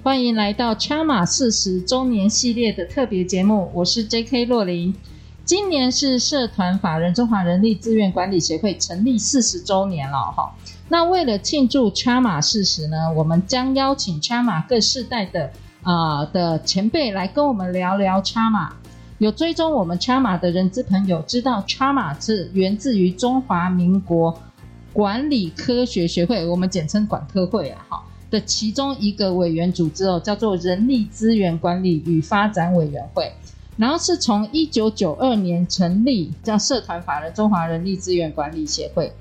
欢迎来到 Chama 四十周年系列的特别节目，我是 J.K. 洛琳。今年是社团法人中华人力资源管理协会成立四十周年了哈。那为了庆祝 Chama 四十呢，我们将邀请 Chama 各世代的啊、的前辈来跟我们聊聊 Chama。有追踪我们 Chama 的人资朋友知道，Chama 是源自于中华民国管理科学学会，我们简称管科会啊哈。的其中一个委员组织哦，叫做人力资源管理与发展委员会，然后是从一九九二年成立，叫社团法人中华人力资源管理协会。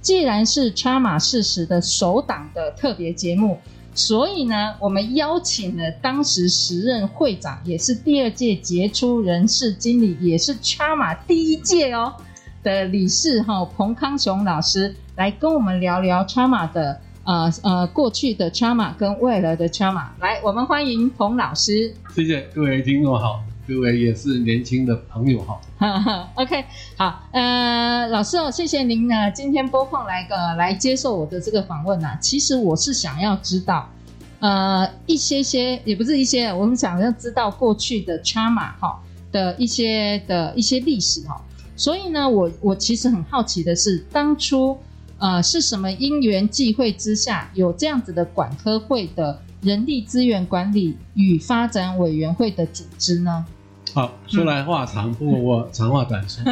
既然是 Chama 四十的首档的特别节目，所以呢，我们邀请了当时时任会长，也是第二届杰出人事经理，也是 Chama 第一届哦的理事哈彭康雄老师来跟我们聊聊 Chama 的。呃呃，过去的 Chama 跟未来的 Chama，来，我们欢迎彭老师。谢谢各位听众好，各位也是年轻的朋友好。OK，好，呃，老师哦，谢谢您呢，今天拨空来个来接受我的这个访问呐、啊。其实我是想要知道，呃，一些些也不是一些，我们想要知道过去的 Chama 哈的一些的一些历史哈。所以呢，我我其实很好奇的是，当初。呃，是什么因缘际会之下有这样子的管科会的人力资源管理与发展委员会的组织呢？好，说来话长，嗯、不过我 长话短说。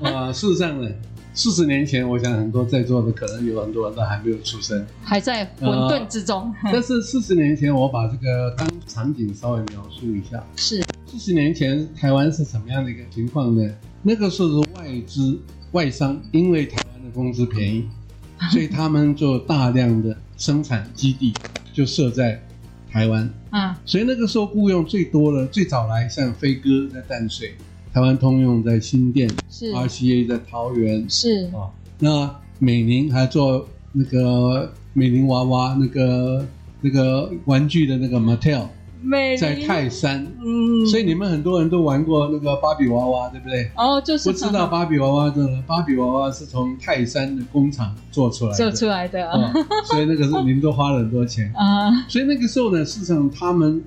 呃，事实上呢，四十年前，我想很多在座的可能有很多人都还没有出生，还在混沌之中。呃、但是四十年前，我把这个当场景稍微描述一下。是，四十年前台湾是什么样的一个情况呢？那个时候是外资外商，因为台工资便宜，所以他们做大量的生产基地就设在台湾。啊，所以那个时候雇佣最多的，最早来像飞哥在淡水，台湾通用在新店，是 RCA 在桃园，是啊。那美宁还做那个美宁娃娃，那个那个玩具的那个 Mattel。在泰山，嗯，所以你们很多人都玩过那个芭比娃娃，对不对？哦，就是不知道芭比娃娃的，芭比娃娃是从泰山的工厂做出来的，做出来的，哦，所以那个是你们都花了很多钱。啊。所以那个时候呢，事实上他们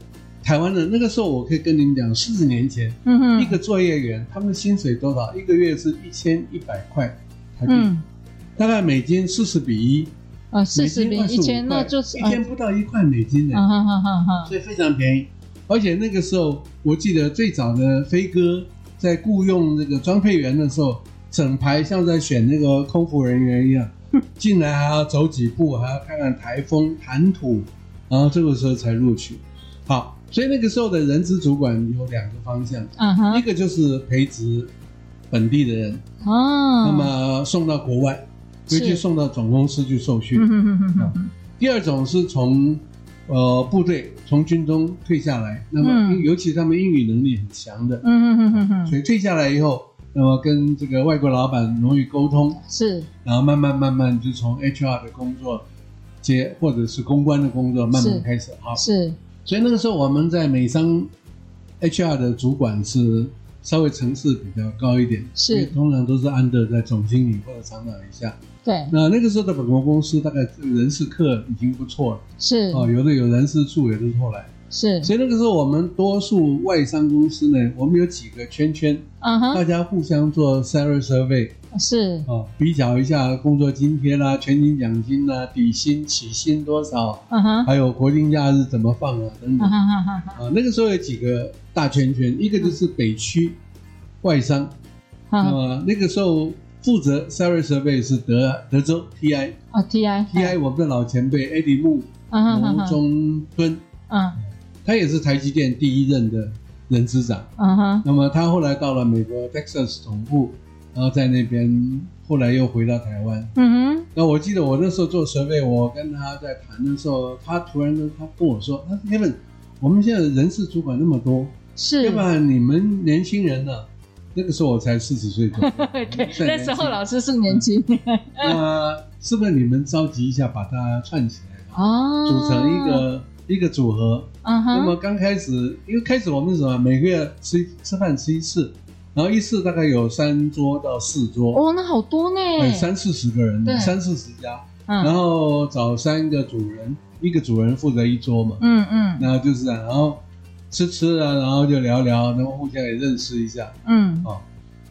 台湾的那个时候，我可以跟你们讲，四十年前，嗯哼，一个作业员他们的薪水多少？一个月是一千一百块台币，大概美金四十比一。啊，四十比一千，那就是一天不到一块美金呢，哈哈哈哈，所以非常便宜。而且那个时候，我记得最早的飞哥在雇佣那个装配员的时候，整排像在选那个空服人员一样，进来还要走几步，还要看看台风、谈吐，然后这个时候才录取。好，所以那个时候的人资主管有两个方向，嗯哼，一个就是培植本地的人，哦，那么送到国外。直接送到总公司去受训。嗯嗯嗯第二种是从呃部队从军中退下来，那么尤其他们英语能力很强的，嗯嗯嗯嗯所以退下来以后，那么跟这个外国老板容易沟通，是，然后慢慢慢慢就从 HR 的工作接，或者是公关的工作慢慢开始哈。是，所以那个时候我们在美商 HR 的主管是稍微层次比较高一点，是，通常都是 under 在总经理或者厂长以下。对，那那个时候的本国公司大概人事课已经不错了，是。哦，有的有人事处也都是后来，是，所以那个时候我们多数外商公司呢，我们有几个圈圈，嗯哼，大家互相做 salary survey，是。哦，比较一下工作津贴啦、全勤奖金啦、底薪起薪多少，嗯哼，还有国定假日怎么放啊等等，啊，那个时候有几个大圈圈，一个就是北区外商，那么那个时候。负责 salary survey 是德德州 TI 啊 TI TI 我们的老前辈 Eddie 木吴中敦，嗯，他也是台积电第一任的人资长，嗯哼，那么他后来到了美国 Texas 总部然后在那边，后来又回到台湾。嗯哼。那我记得我那时候做设备，我跟他在谈的时候，他突然跟他跟我说：“他说 Kevin，我们现在人事主管那么多，是，要不然你们年轻人呢？那个时候我才四十岁左右，对，那时候老师是年轻。那是不是你们召集一下，把它串起来，哦，组成一个一个组合？嗯哼。那么刚开始，因为开始我们是什么？每个月吃吃饭吃一次。”然后一次大概有三桌到四桌，哦，那好多呢，对，三四十个人，三四十家，嗯，然后找三个主人，一个主人负责一桌嘛，嗯嗯，然后就是这样，然后吃吃啊，然后就聊聊，然后互相也认识一下，嗯，哦，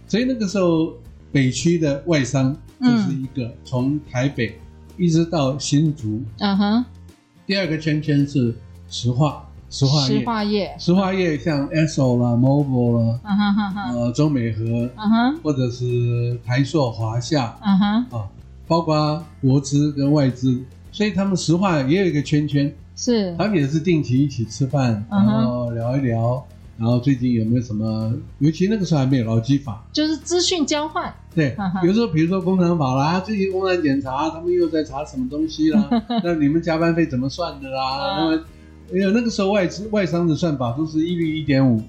所以那个时候北区的外商就是一个从台北一直到新竹，啊哈，第二个圈圈是石化。石化业，石化业，石化业像 Esso 啦、Mobil 啦，呃，中美和，嗯哼，或者是台塑、华夏，啊，包括国资跟外资，所以他们石化也有一个圈圈，是，他们也是定期一起吃饭，然后聊一聊，然后最近有没有什么，尤其那个时候还没有劳基法，就是资讯交换，对，比如说比如说工厂法啦，最近工厂检查，他们又在查什么东西啦，那你们加班费怎么算的啦，那么。因为那个时候外资外商的算法都是一比一点五，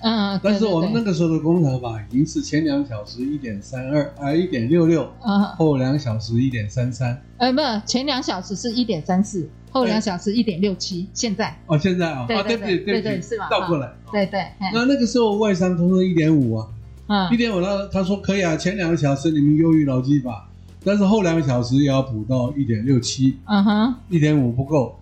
嗯，但是我们那个时候的工厂法已经是前两小时一点三二啊一点六六，啊，后两小时一点三三，呃，不，前两小时是一点三四，后两小时一点六七，现在。哦，现在啊，对对对对对，是吧？倒过来，对对，那那个时候外商通通一点五啊，嗯，一点五，他他说可以啊，前两个小时你们优于劳基法，但是后两个小时也要补到一点六七，嗯哼，一点五不够。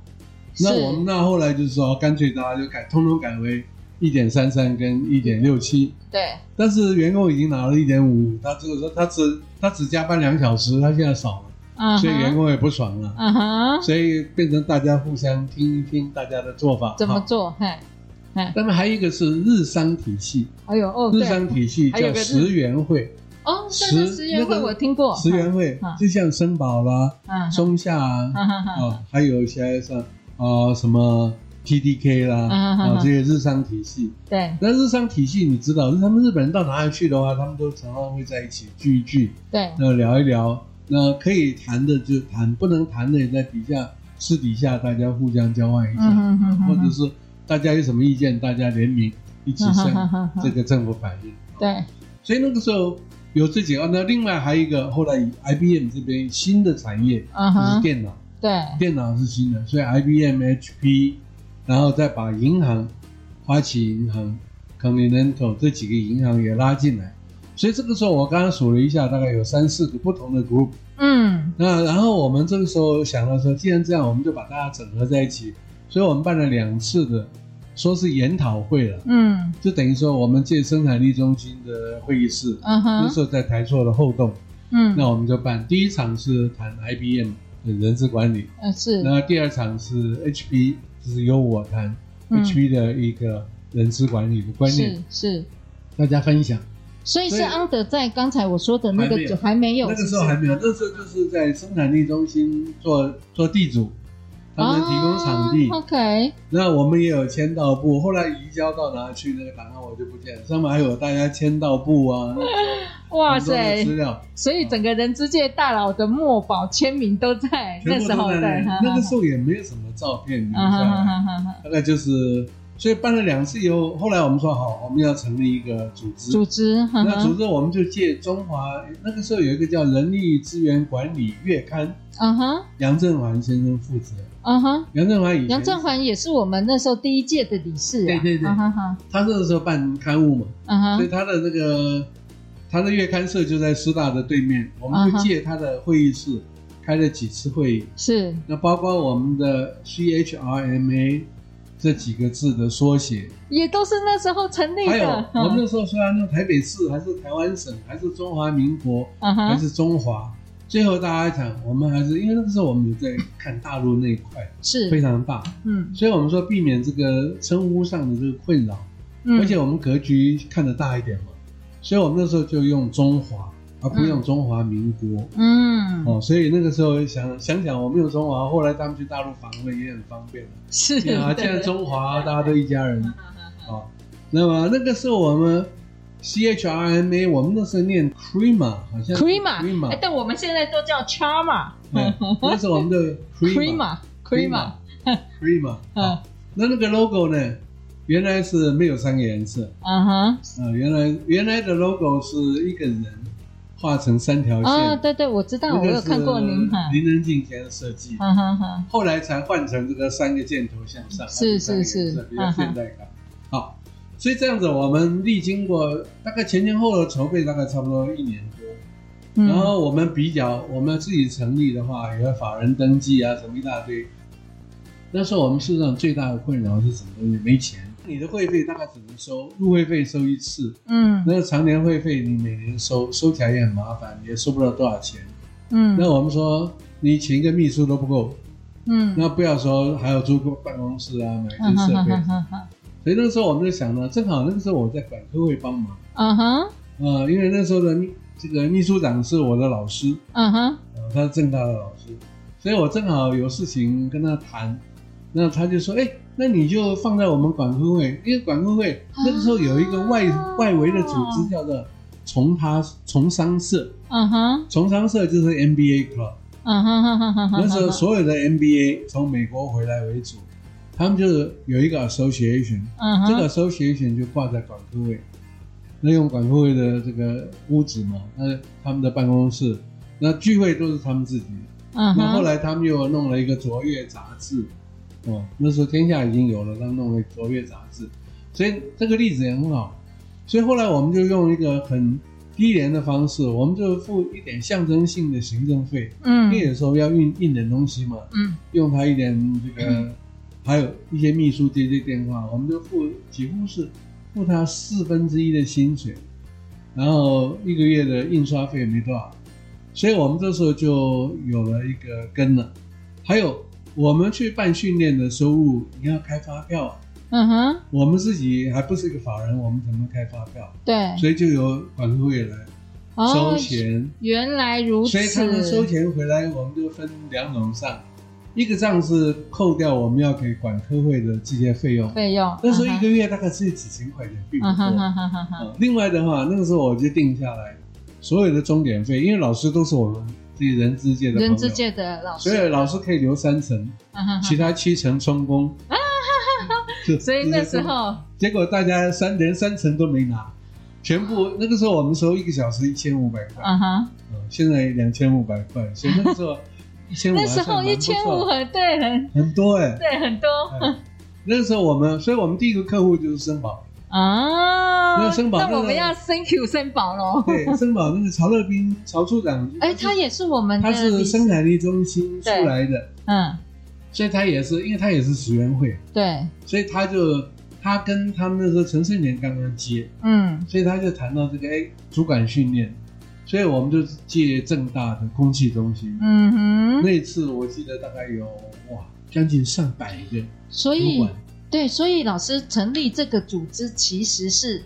那我们那后来就是说，干脆大家就改，通通改为一点三三跟一点六七。对。但是员工已经拿了一点五，他这个说他只他只加班两小时，他现在少了，嗯，所以员工也不爽了，嗯哼。所以变成大家互相听一听大家的做法，怎么做？嘿，嘿。那么还有一个是日商体系，哎呦哦，日商体系叫十元会。哦，十十元会我听过，十元会就像森宝啦，嗯，松下啊，啊，还有一些像。啊，什么 TDK 啦，啊，这些日商体系。对。那日商体系，你知道，他们日本人到哪里去的话，他们都常常会在一起聚一聚。对。那聊一聊，那可以谈的就谈，不能谈的也在底下私底下大家互相交换一下，或者是大家有什么意见，大家联名一起向这个政府反映。对。所以那个时候有这几个，那另外还有一个，后来 IBM 这边新的产业就是电脑。对，电脑是新的，所以 IBM、HP，然后再把银行、花旗银行、Continental 这几个银行也拉进来，所以这个时候我刚刚数了一下，大概有三四个不同的 group。嗯，那然后我们这个时候想到说，既然这样，我们就把大家整合在一起，所以我们办了两次的，说是研讨会了。嗯，就等于说我们借生产力中心的会议室，嗯哼，那时候在台塑的后栋。嗯，那我们就办第一场是谈 IBM。人事管理，啊是。那第二场是 HP，就是由我谈 HP 的一个人事管理的观念，是大家分享。所以是安德在刚才我说的那个就还没有，那个时候还没有，那时候就是在生产力中心做做地主。他们提供场地，OK。那我们也有签到簿，后来移交到哪去？那个档案我就不见了。上面还有大家签到簿啊，哇塞，资料。所以整个人之界大佬的墨宝签名都在那时候，在，那个时候也没有什么照片留下来，大概就是。所以办了两次以后，后来我们说好，我们要成立一个组织。组织，那组织我们就借中华那个时候有一个叫《人力资源管理月刊》，嗯哼，杨振环先生负责。嗯哼，杨振环以前，杨振环也是我们那时候第一届的理事。对对对，他那个时候办刊物嘛，嗯哼，所以他的那个他的月刊社就在师大的对面，我们就借他的会议室开了几次会议。是，那包括我们的 CHRMA。这几个字的缩写。也都是那时候成立的。还有，我们那时候虽然那台北市还是台湾省，还是中华民国，还是中华，最后大家讲，我们还是因为那个时候我们有在看大陆那一块，是。非常大，嗯，所以我们说避免这个称呼上的这个困扰，而且我们格局看得大一点嘛，所以我们那时候就用中华。而不用中华民国，嗯，哦，所以那个时候想想想，我没有中华，后来他们去大陆访问也很方便。了。是啊，现在中华大家都一家人，啊，那么那个时候我们 C H R M A，我们那时候念 Crema，好像 Crema，哎，但我们现在都叫 Charma，那是我们的 Crema，Crema，Crema，嗯，那那个 logo 呢，原来是没有三个颜色，嗯哼，呃，原来原来的 logo 是一个人画成三条线，啊，对对，我知道，我有看过您林仁静先生设计，哈哈哈，后来才换成这个三个箭头向上，是是是，比较现代感，好。所以这样子，我们历经过大概前前后后筹备，大概差不多一年多。嗯、然后我们比较，我们自己成立的话，有个法人登记啊，什么一大堆。那时候我们事实上最大的困扰是什么东西？没钱。你的会费大概只能收入会费收一次，嗯，那个常年会费你每年收，收起来也很麻烦，也收不到多少钱。嗯，那我们说你请一个秘书都不够，嗯，那不要说还要租个办公室啊，买一些设备。嗯 所以那时候我们就想呢，正好那个时候我在管科会帮忙，嗯哼，呃，因为那时候的秘这个秘书长是我的老师，嗯哼，他是正大的老师，所以我正好有事情跟他谈，那他就说，哎，那你就放在我们管科会，因为管科会那个时候有一个外外围的组织叫做从他从商社，嗯哼，从商社就是 MBA club，嗯哼哼哼哼，那时候所有的 MBA 从美国回来为主。他们就是有一个 association，、uh huh. 这个 association 就挂在管科会，那用管科会的这个屋子嘛，那他们的办公室，那聚会都是他们自己的。Uh huh. 那后来他们又弄了一个卓越杂志，哦，那时候天下已经有了，他们弄了卓越杂志，所以这个例子也很好。所以后来我们就用一个很低廉的方式，我们就付一点象征性的行政费，嗯，因为有时候要印印点东西嘛，嗯，用他一点这个。嗯还有一些秘书接接电话，我们就付几乎是付他四分之一的薪水，然后一个月的印刷费没多少，所以我们这时候就有了一个根了。还有我们去办训练的收入，你要开发票啊，嗯哼，我们自己还不是一个法人，我们怎么开发票？对，所以就由管科会来收钱。哦，原来如此，所以他们收钱回来，我们就分两种账。一个账是扣掉我们要给管科会的这些费用，费用那时候一个月大概只有几千块钱，并不多。另外的话，那个时候我就定下来，所有的钟点费，因为老师都是我们这些人资界的人资界的老师，所以老师可以留三成，其他七成充公。所以那时候，结果大家三连三成都没拿，全部那个时候我们收一个小时一千五百块，嗯哼，现在两千五百块，所以那个时候 一千五。那时候一千五很对，很很多哎，对很多。那个时候我们，所以我们第一个客户就是森宝啊。那森宝，那我们要 thank you 森宝喽。对，森宝那个曹乐斌曹处长，哎，他也是我们，他是生产力中心出来的，嗯，所以他也是，因为他也是史源会，对，所以他就他跟他们那时候陈胜年刚刚接，嗯，所以他就谈到这个哎，主管训练。所以我们就借正大的空气中心，嗯哼，那次我记得大概有哇将近上百个，所以对，所以老师成立这个组织其实是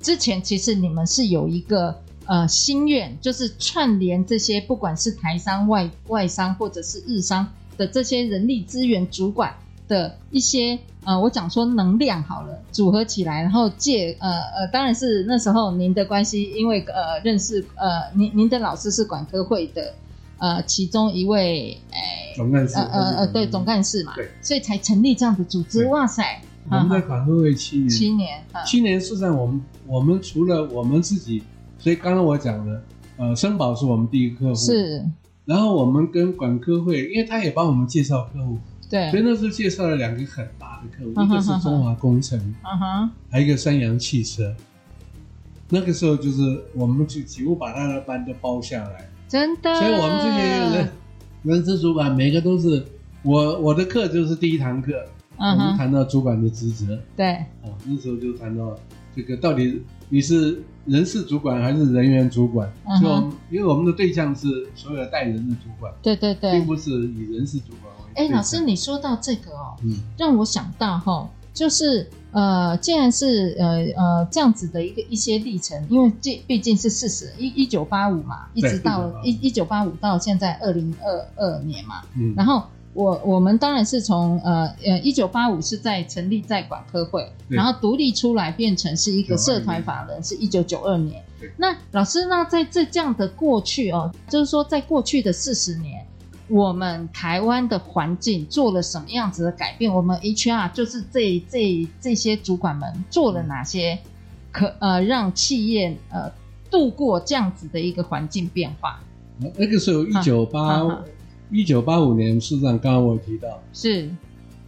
之前其实你们是有一个呃心愿，就是串联这些不管是台商外外商或者是日商的这些人力资源主管。的一些呃，我讲说能量好了，组合起来，然后借呃呃，当然是那时候您的关系，因为呃认识呃您您的老师是管科会的呃其中一位哎总干事呃呃呃对总干事嘛，对，所以才成立这样的组织。哇塞，我们在管科会七年，七年，七年事实上我们我们除了我们自己，所以刚刚我讲的呃森宝是我们第一个客户。是，然后我们跟管科会，因为他也帮我们介绍客户。对，所以那时候介绍了两个很大的客户，一个是中华工程，嗯哼，还有一个三洋汽车。那个时候就是我们就几乎把他的班都包下来，真的。所以我们这些人人事主管每个都是我我的课就是第一堂课，我们谈到主管的职责，对，哦，那时候就谈到这个到底你是人事主管还是人员主管？就因为我们的对象是所有的带人的主管，对对对，并不是以人事主管为。哎，老师，你说到这个哦，嗯，让我想到哈、哦，就是呃，既然是呃呃这样子的一个一些历程，因为这毕竟是四十一一九八五嘛，一直到一一九八五到现在二零二二年嘛，嗯，然后我我们当然是从呃呃一九八五是在成立在管科会，然后独立出来变成是一个社团法人，是一九九二年。那老师那，在这这样的过去哦，就是说在过去的四十年，我们台湾的环境做了什么样子的改变？我们 HR 就是这这这些主管们做了哪些可呃让企业呃度过这样子的一个环境变化？那个时候一九八一九八五年，事实上刚刚我提到是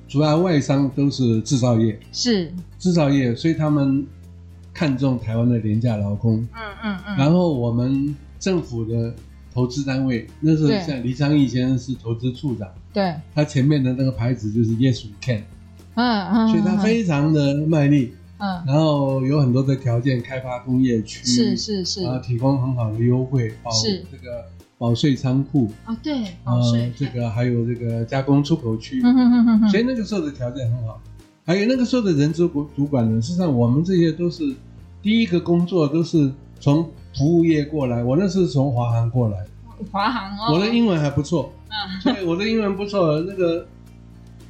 主要外商都是制造业，是制造业，所以他们看重台湾的廉价劳工。嗯嗯嗯。然后我们政府的投资单位，那时候像李昌义先生是投资处长，对，他前面的那个牌子就是 Yes we can。嗯嗯。所以他非常的卖力。嗯。然后有很多的条件，开发工业区，是是是，然后提供很好的优惠，保这个。保税仓库啊，对，保税、呃，这个还有这个加工出口区，嗯哼哼哼哼，所以那个时候的条件很好。还有那个时候的人资主主管呢，实际上我们这些都是第一个工作都是从服务业过来，我那是从华航过来，华航哦，我的英文还不错，嗯，对我的英文不错。那个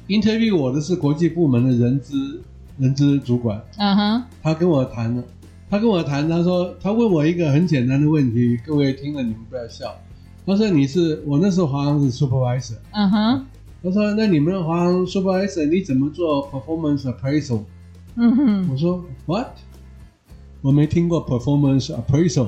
interview 我的是国际部门的人资人资主管，嗯哼，他跟我谈了，他跟我谈，他说他问我一个很简单的问题，各位听了你们不要笑。他说：“你是我那时候华航是 supervisor，嗯哼。他说：那你们华航 supervisor 你怎么做 performance appraisal？嗯哼。我说 what？我没听过 performance appraisal。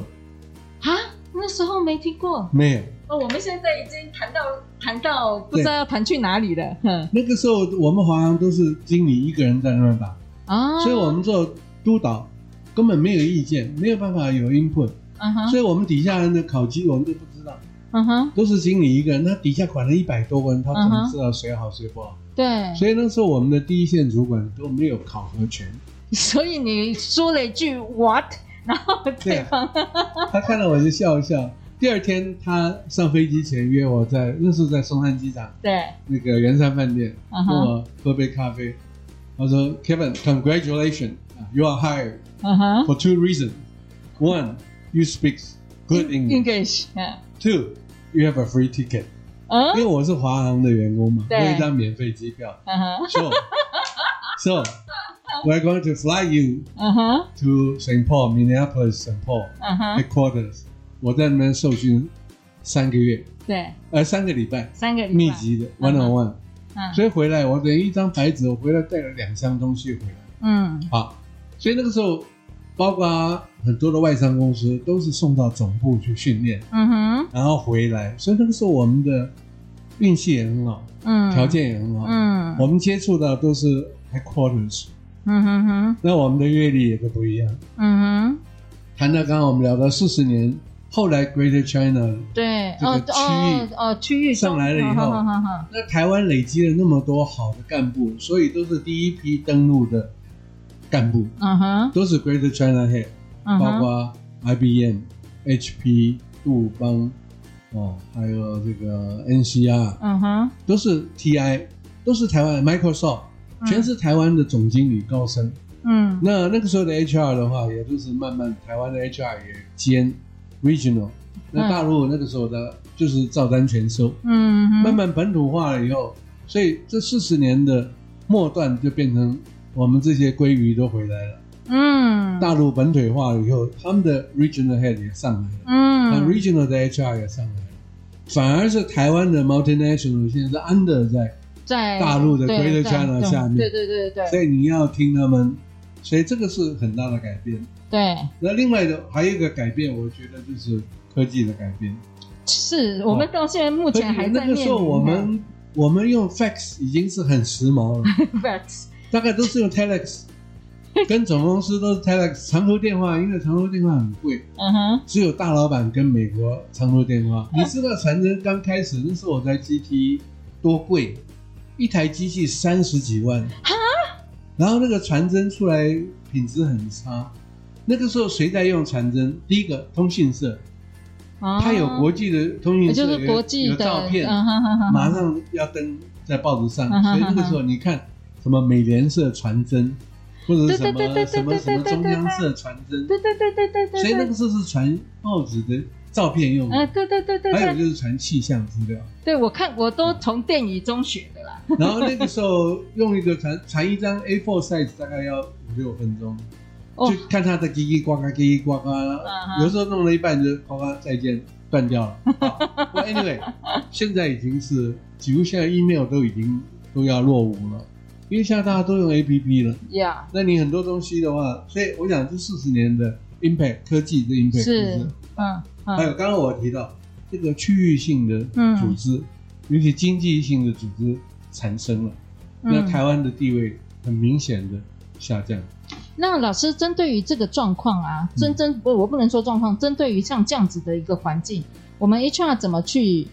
啊，那时候没听过。没有。哦，我们现在已经谈到谈到不知道要谈去哪里了。哼。那个时候我们华航都是经理一个人在那儿打啊，所以我们做督导根本没有意见，没有办法有 input。嗯哼。所以我们底下人的考绩我们都不知道。”嗯哼，都是经理一个人，他底下管了一百多个人，他怎么知道谁好谁不好？对，所以那时候我们的第一线主管都没有考核权。所以你说了一句 “what”，然后对方他看到我就笑一笑。第二天他上飞机前约我在，那时候在松山机场，对，那个圆山饭店，跟我喝杯咖啡。他说：“Kevin，congratulations，you are hired for two reasons. One, you speak good English. Two, you have a free ticket. 因为我是华航的员工嘛，我有一张免费机票。So, so we're going to fly you to St. Paul, Minneapolis, St. Paul headquarters. 我在那边受训三个月，对，呃，三个礼拜，三个礼拜，密集的 one on one。所以回来我等于一张白纸，我回来带了两箱东西回来。嗯，好，所以那个时候。包括很多的外商公司都是送到总部去训练，嗯哼，然后回来，所以那个时候我们的运气也很好，嗯，条件也很好，嗯，我们接触到都是 headquarters，嗯哼哼，那我们的阅历也都不一样，嗯哼，谈到刚刚我们聊到四十年，后来 Greater China 对这个区域哦区域上来了以后，那台湾累积了那么多好的干部，所以都是第一批登陆的。干部，嗯哼，都是 Greater China Head，包括 IBM、HP、杜邦，哦，还有这个 NCR，嗯哼，都是 TI，都是台湾 Microsoft，全是台湾的总经理高升。嗯，那那个时候的 HR 的话，也都是慢慢台湾的 HR 也兼 Regional，那大陆那个时候的就是照单全收，嗯，慢慢本土化了以后，所以这四十年的末段就变成。我们这些鲑鱼都回来了，嗯，大陆本土化了以后，他们的 regional head 也上来了，嗯，那 regional 的 HR 也上来了，反而是台湾的 multinational 现在是 under 在在大陆的 Greater China 下面，对对对对，所以你要听他们，所以这个是很大的改变。对，那另外的还有一个改变，我觉得就是科技的改变，是我们到现在目前还在。那个时候我们我们用 fax 已经是很时髦了，fax。大概都是用 telex，跟总公司都是 telex 长途电话，因为长途电话很贵，嗯哼，只有大老板跟美国长途电话。你知道传真刚开始那时候我在 GT 多贵，一台机器三十几万，哈，然后那个传真出来品质很差。那个时候谁在用传真？第一个通讯社，它有国际的通讯社，就是国际的有照片，马上要登在报纸上，所以那个时候你看。什么美联社传真，或者是什么什么什么中央社传真，对对对对对对。所以那个时候是传报纸的照片用对对对对。还有就是传气象资料。对，我看我都从电影中学的啦。然后那个时候用一个传传一张 A4 size 大概要五六分钟。就看他的叽叽呱呱，叽叽呱呱，有时候弄了一半就呱呱再见断掉了。不，anyway，现在已经是几乎现在 email 都已经都要落伍了，因为现在大家都用 APP 了。Yeah，那你很多东西的话，所以我想这四十年的 impact 科技的 impact 是，嗯，还有刚刚我提到这个区域性的组织，尤其经济性的组织产生了，那台湾的地位很明显的下降。那老师针对于这个状况啊，真真不，我不能说状况，针对于像这样子的一个环境，我们 HR 怎么去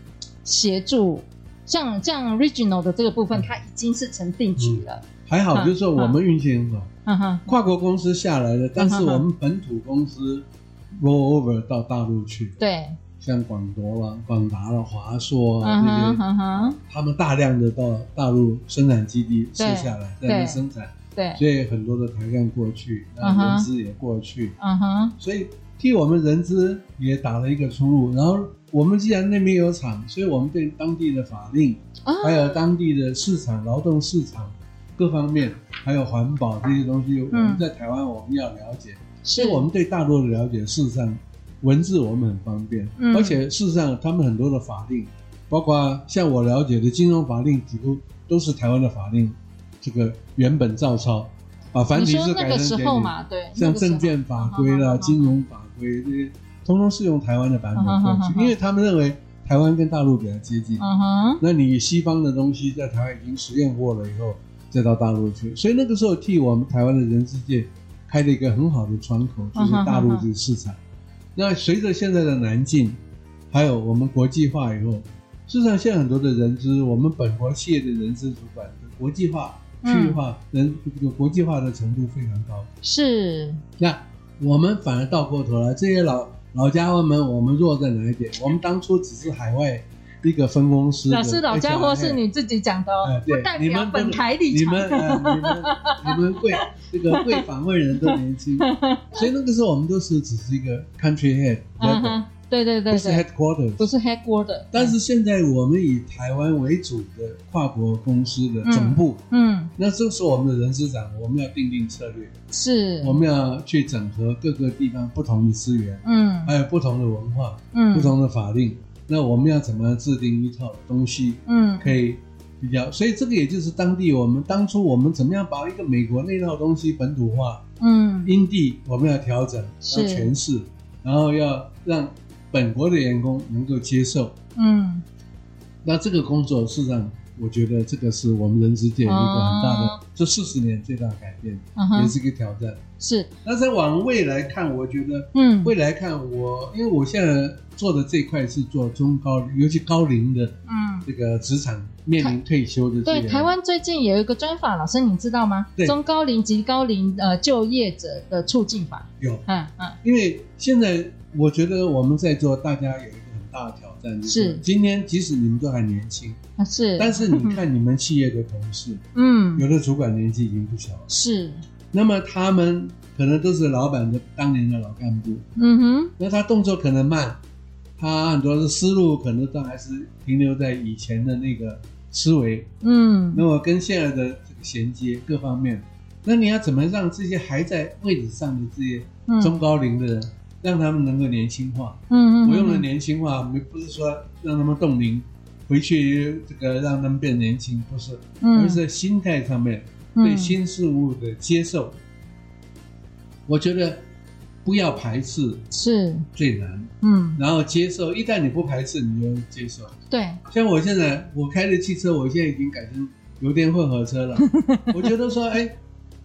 协助？像像 regional 的这个部分，它已经是成定局了。还好，就是说我们运气很好，嗯哼跨国公司下来了，但是我们本土公司 roll over 到大陆去。对，像广博了、广达了、华硕啊这些，他们大量的到大陆生产基地设下来，在那生产。对，所以很多的台干过去，然后人资也过去，嗯哼，所以替我们人资也打了一个出路。然后我们既然那边有厂，所以我们对当地的法令，还有当地的市场、劳动市场各方面，还有环保这些东西，我们在台湾我们要了解。所以我们对大陆的了解，事实上文字我们很方便，而且事实上他们很多的法令，包括像我了解的金融法令，几乎都是台湾的法令。这个原本照抄，把繁体字改成简体，对，像证券法规啦、金融法规这些，通通是用台湾的版本过去，因为他们认为台湾跟大陆比较接近。那你西方的东西在台湾已经实验过了以后，再到大陆去，所以那个时候替我们台湾的人资界开了一个很好的窗口，就是大陆这个市场。那随着现在的南进，还有我们国际化以后，事实上现在很多的人资，我们本国企业的人资主管的国际化。区域化人这个国际化的程度非常高，是。那我们反而倒过头来，这些老老家伙们，我们弱在哪一点？我们当初只是海外一个分公司。老师，老家伙是你自己讲的哦，不代表本台立场。你们、呃、你们你们贵 这个贵访问人都年轻，所以那个时候我们都是只是一个 country head。对对对，不是 headquarters，不是 headquarters。但是现在我们以台湾为主的跨国公司的总部，嗯，那这是我们的人事长，我们要定定策略，是，我们要去整合各个地方不同的资源，嗯，还有不同的文化，嗯，不同的法令，那我们要怎么制定一套东西，嗯，可以比较。所以这个也就是当地我们当初我们怎么样把一个美国那套东西本土化，嗯，因地我们要调整，要诠释，然后要让。本国的员工能够接受，嗯，那这个工作事实上，我觉得这个是我们人资界一个很大的，这四十年最大的改变，也是一个挑战。是。那再往未来看，我觉得，嗯，未来看我，因为我现在做的这块是做中高，尤其高龄的，嗯，这个职场面临退休的。对，台湾最近有一个专法，老师你知道吗？对，中高龄及高龄呃就业者的促进法。有，嗯嗯，因为现在。我觉得我们在座大家有一个很大的挑战，就是。今天即使你们都还年轻，是，但是你看你们企业的同事，嗯，有的主管年纪已经不小了，是，那么他们可能都是老板的当年的老干部，嗯哼，那他动作可能慢，他很多的思路可能都还是停留在以前的那个思维，嗯，那么跟现在的这个衔接各方面，那你要怎么让这些还在位置上的这些中高龄的人？让他们能够年轻化，嗯嗯，我用了年轻化，没不是说让他们冻龄，回去这个让他们变年轻，不是，嗯，而是在心态上面对新事物的接受，我觉得不要排斥是。最难，嗯，然后接受，一旦你不排斥，你就接受，对，像我现在我开的汽车，我现在已经改成油电混合车了，我觉得说，哎。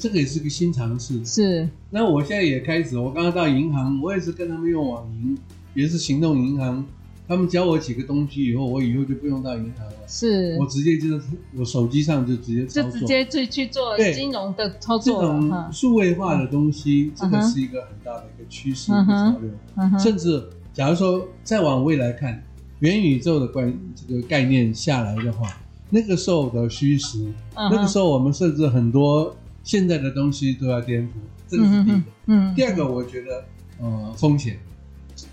这个也是个新尝试，是。那我现在也开始，我刚刚到银行，我也是跟他们用网银，也是行动银行。他们教我几个东西以后，我以后就不用到银行了，是。我直接就是我手机上就直接操作，就直接去去做金融的操作。这种数位化的东西，这个是一个很大的一个趋势、一个潮流。甚至假如说再往未来看，元宇宙的观这个概念下来的话，那个时候的虚实，那个时候我们甚至很多。现在的东西都要颠覆，这个是第一个。嗯，第二个我觉得，呃，风险，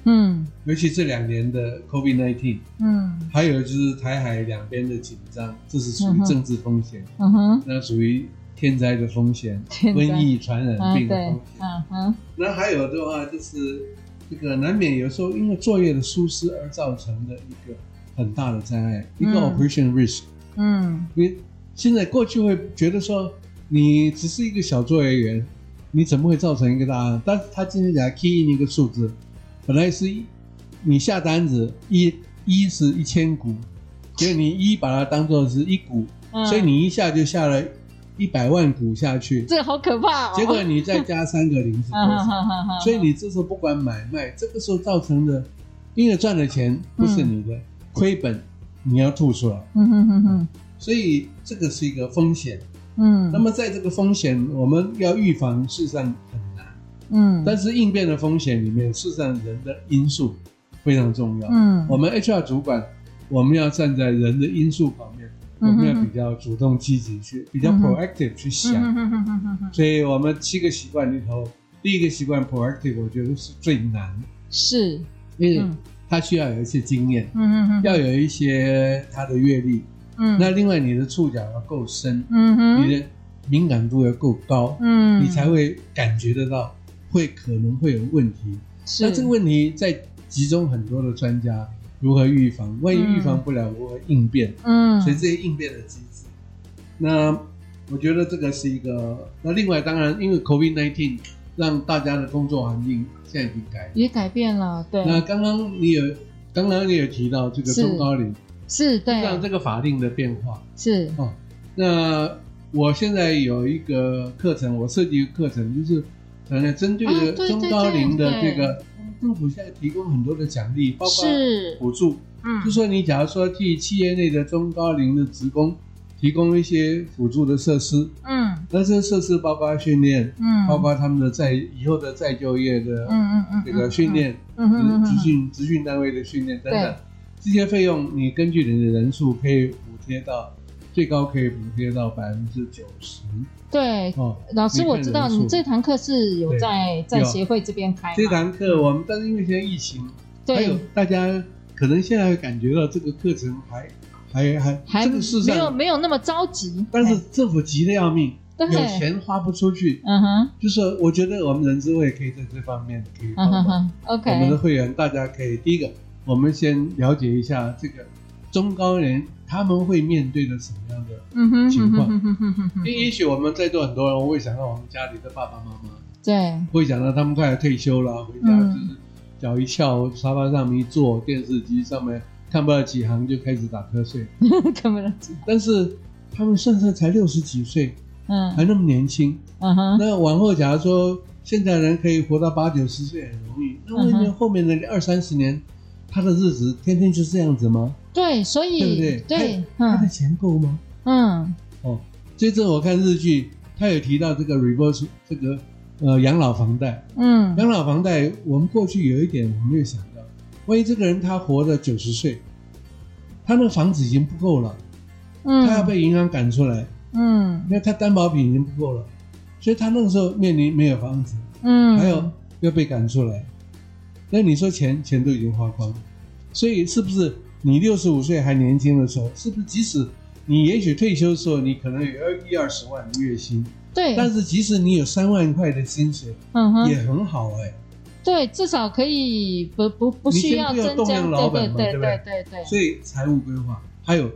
嗯，尤其这两年的 COVID-19，嗯，还有就是台海两边的紧张，这是属于政治风险，嗯哼，那属于天灾的风险，瘟疫传染病的风险，嗯哼，那还有的话就是这个难免有时候因为作业的疏失而造成的一个很大的灾害，一个 operation risk，嗯，因为现在过去会觉得说你只是一个小作业员。你怎么会造成一个大案？但是他今天给他 key in 一个数字，本来是一，你下单子一一是一千股，结果你一把它当做是一股，嗯、所以你一下就下了一百万股下去，这个好可怕哦。结果你再加三个零是多少？所以你这时候不管买卖，这个时候造成的，因为赚的钱不是你的，嗯、亏本你要吐出来。嗯哼哼哼。所以这个是一个风险。嗯，那么在这个风险，我们要预防，事实上很难。嗯，但是应变的风险里面，事实上人的因素非常重要。嗯，我们 HR 主管，我们要站在人的因素方面，我们要比较主动积极去，比较 proactive 去想。所以我们七个习惯里头，第一个习惯 proactive，我觉得是最难。是，因为他需要有一些经验，嗯嗯嗯，要有一些他的阅历。嗯，那另外你的触角要够深，嗯哼，你的敏感度要够高，嗯，你才会感觉得到会可能会有问题。是，那这个问题在集中很多的专家如何预防，万一预防不了，如何应变？嗯，所以这些应变的机制。那我觉得这个是一个。那另外当然，因为 COVID-19 让大家的工作环境现在已经改也改变了。对。那刚刚你有，刚刚你有提到这个中高龄。是对，让这个法令的变化？是。哦。那我现在有一个课程，我设计一个课程，就是可能针对的中高龄的这个，政府现在提供很多的奖励，包括补助。嗯，就说你假如说替企业内的中高龄的职工提供一些辅助的设施，嗯，那这设施包括训练，嗯，包括他们的在以后的再就业的，嗯嗯嗯，这个训练，嗯嗯职训职训单位的训练等等。这些费用你根据你的人数可以补贴到最高可以补贴到百分之九十。对，哦，老师我知道你这堂课是有在在协会这边开。这堂课我们但是因为现在疫情，对，还有大家可能现在会感觉到这个课程还还还还这个事上没有没有那么着急，但是政府急得要命，有钱花不出去。嗯哼，就是我觉得我们人资会可以在这方面可以帮忙。OK，我们的会员大家可以第一个。我们先了解一下这个中高龄他们会面对的什么样的情况。因为也许我们在座很多人，我会想到我们家里的爸爸妈妈，对，会想到他们快要退休了，回家就是脚一翘，沙发上面一坐，电视机上面看不到几行就开始打瞌睡，看不到几。但是他们算算才六十几岁，嗯，还那么年轻，嗯哼。那往后假如说现在人可以活到八九十岁很容易，那为什么后面的二三十年？他的日子天天就这样子吗？对，所以对不对？对，他的钱够吗？嗯，哦，这阵我看日剧，他有提到这个 reverse 这个呃养老房贷。嗯，养老房贷，我们过去有一点我没有想到，万一这个人他活了九十岁，他那个房子已经不够了，嗯，他要被银行赶出来，嗯，那他担保品已经不够了，所以他那个时候面临没有房子，嗯，还有要被赶出来。那你说钱钱都已经花光了，所以是不是你六十五岁还年轻的时候，是不是即使你也许退休的时候，你可能有一二十万的月薪，对，但是即使你有三万块的薪水，嗯哼，也很好哎、欸，对，至少可以不不不需要增加，对对？对对对，所以财务规划还有。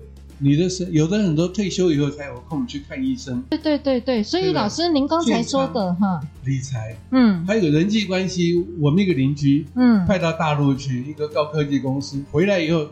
你的是有的很多退休以后才有空去看医生，对对对对，所以老师您刚才说的哈，理财，嗯，还有人际关系，我们一个邻居，嗯，派到大陆去一个高科技公司，回来以后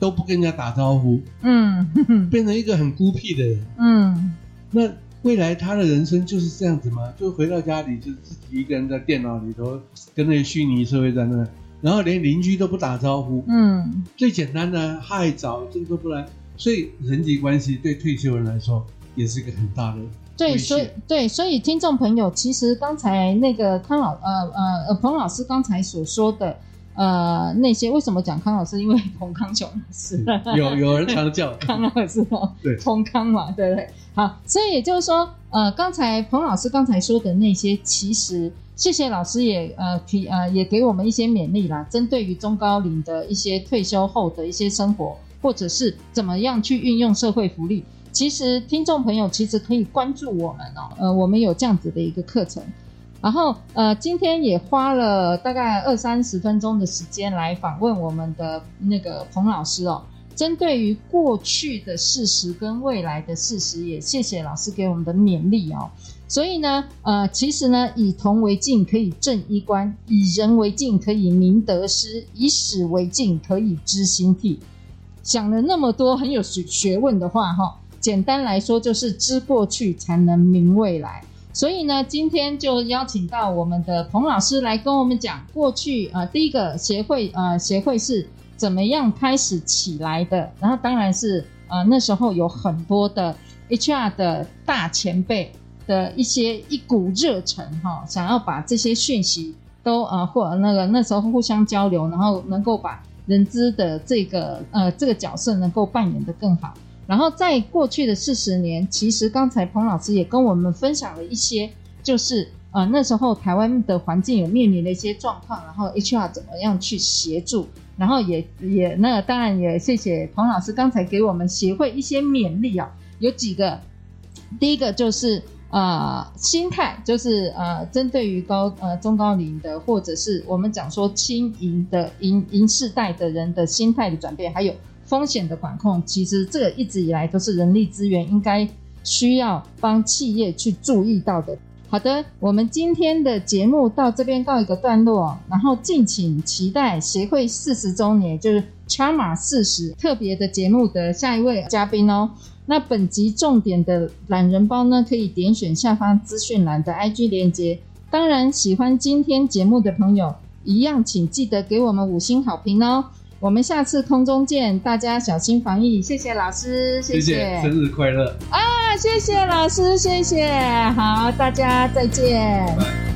都不跟人家打招呼，嗯，变成一个很孤僻的人，嗯，那未来他的人生就是这样子吗？就回到家里就自己一个人在电脑里头跟那个虚拟社会在那，然后连邻居都不打招呼，嗯，最简单的嗨早这个都不来。所以人际关系对退休人来说也是一个很大的。对，所以对，所以听众朋友，其实刚才那个康老呃呃呃彭老师刚才所说的，呃那些为什么讲康老师？因为彭康雄老师有有人常叫 康老师哦，对，彭康嘛，对不对？好，所以也就是说，呃，刚才彭老师刚才说的那些，其实谢谢老师也呃提呃也给我们一些勉励啦，针对于中高龄的一些退休后的一些生活，或者是怎么样去运用社会福利。其实听众朋友其实可以关注我们哦，呃，我们有这样子的一个课程，然后呃，今天也花了大概二三十分钟的时间来访问我们的那个彭老师哦，针对于过去的事实跟未来的事实，也谢谢老师给我们的勉励哦。所以呢，呃，其实呢，以铜为镜可以正衣冠，以人为镜可以明得失，以史为镜可以知兴替。讲了那么多很有学学问的话哈、简单来说，就是知过去才能明未来。所以呢，今天就邀请到我们的彭老师来跟我们讲过去啊、第一个协会啊、协会是怎么样开始起来的。然后，当然是啊、那时候有很多的 HR 的大前辈的一些一股热忱哈，想要把这些讯息都呃，或那个那时候互相交流，然后能够把人资的这个呃这个角色能够扮演得更好。然后在过去的四十年，其实刚才彭老师也跟我们分享了一些，就是呃那时候台湾的环境有面临的一些状况，然后 HR 怎么样去协助，然后也也那个当然也谢谢彭老师刚才给我们协会一些勉励啊，有几个，第一个就是呃心态，就是呃针对于高呃中高龄的或者是我们讲说轻盈的银银世代的人的心态的转变，还有。风险的管控，其实这个一直以来都是人力资源应该需要帮企业去注意到的。好的，我们今天的节目到这边告一个段落，然后敬请期待协会四十周年，就是 CHRMA 四十特别的节目的下一位嘉宾哦。那本集重点的懒人包呢，可以点选下方资讯栏的 IG 链接。当然，喜欢今天节目的朋友，一样请记得给我们五星好评哦。我们下次空中见，大家小心防疫，谢谢老师，谢谢，谢谢生日快乐啊！谢谢老师，谢谢，好，大家再见。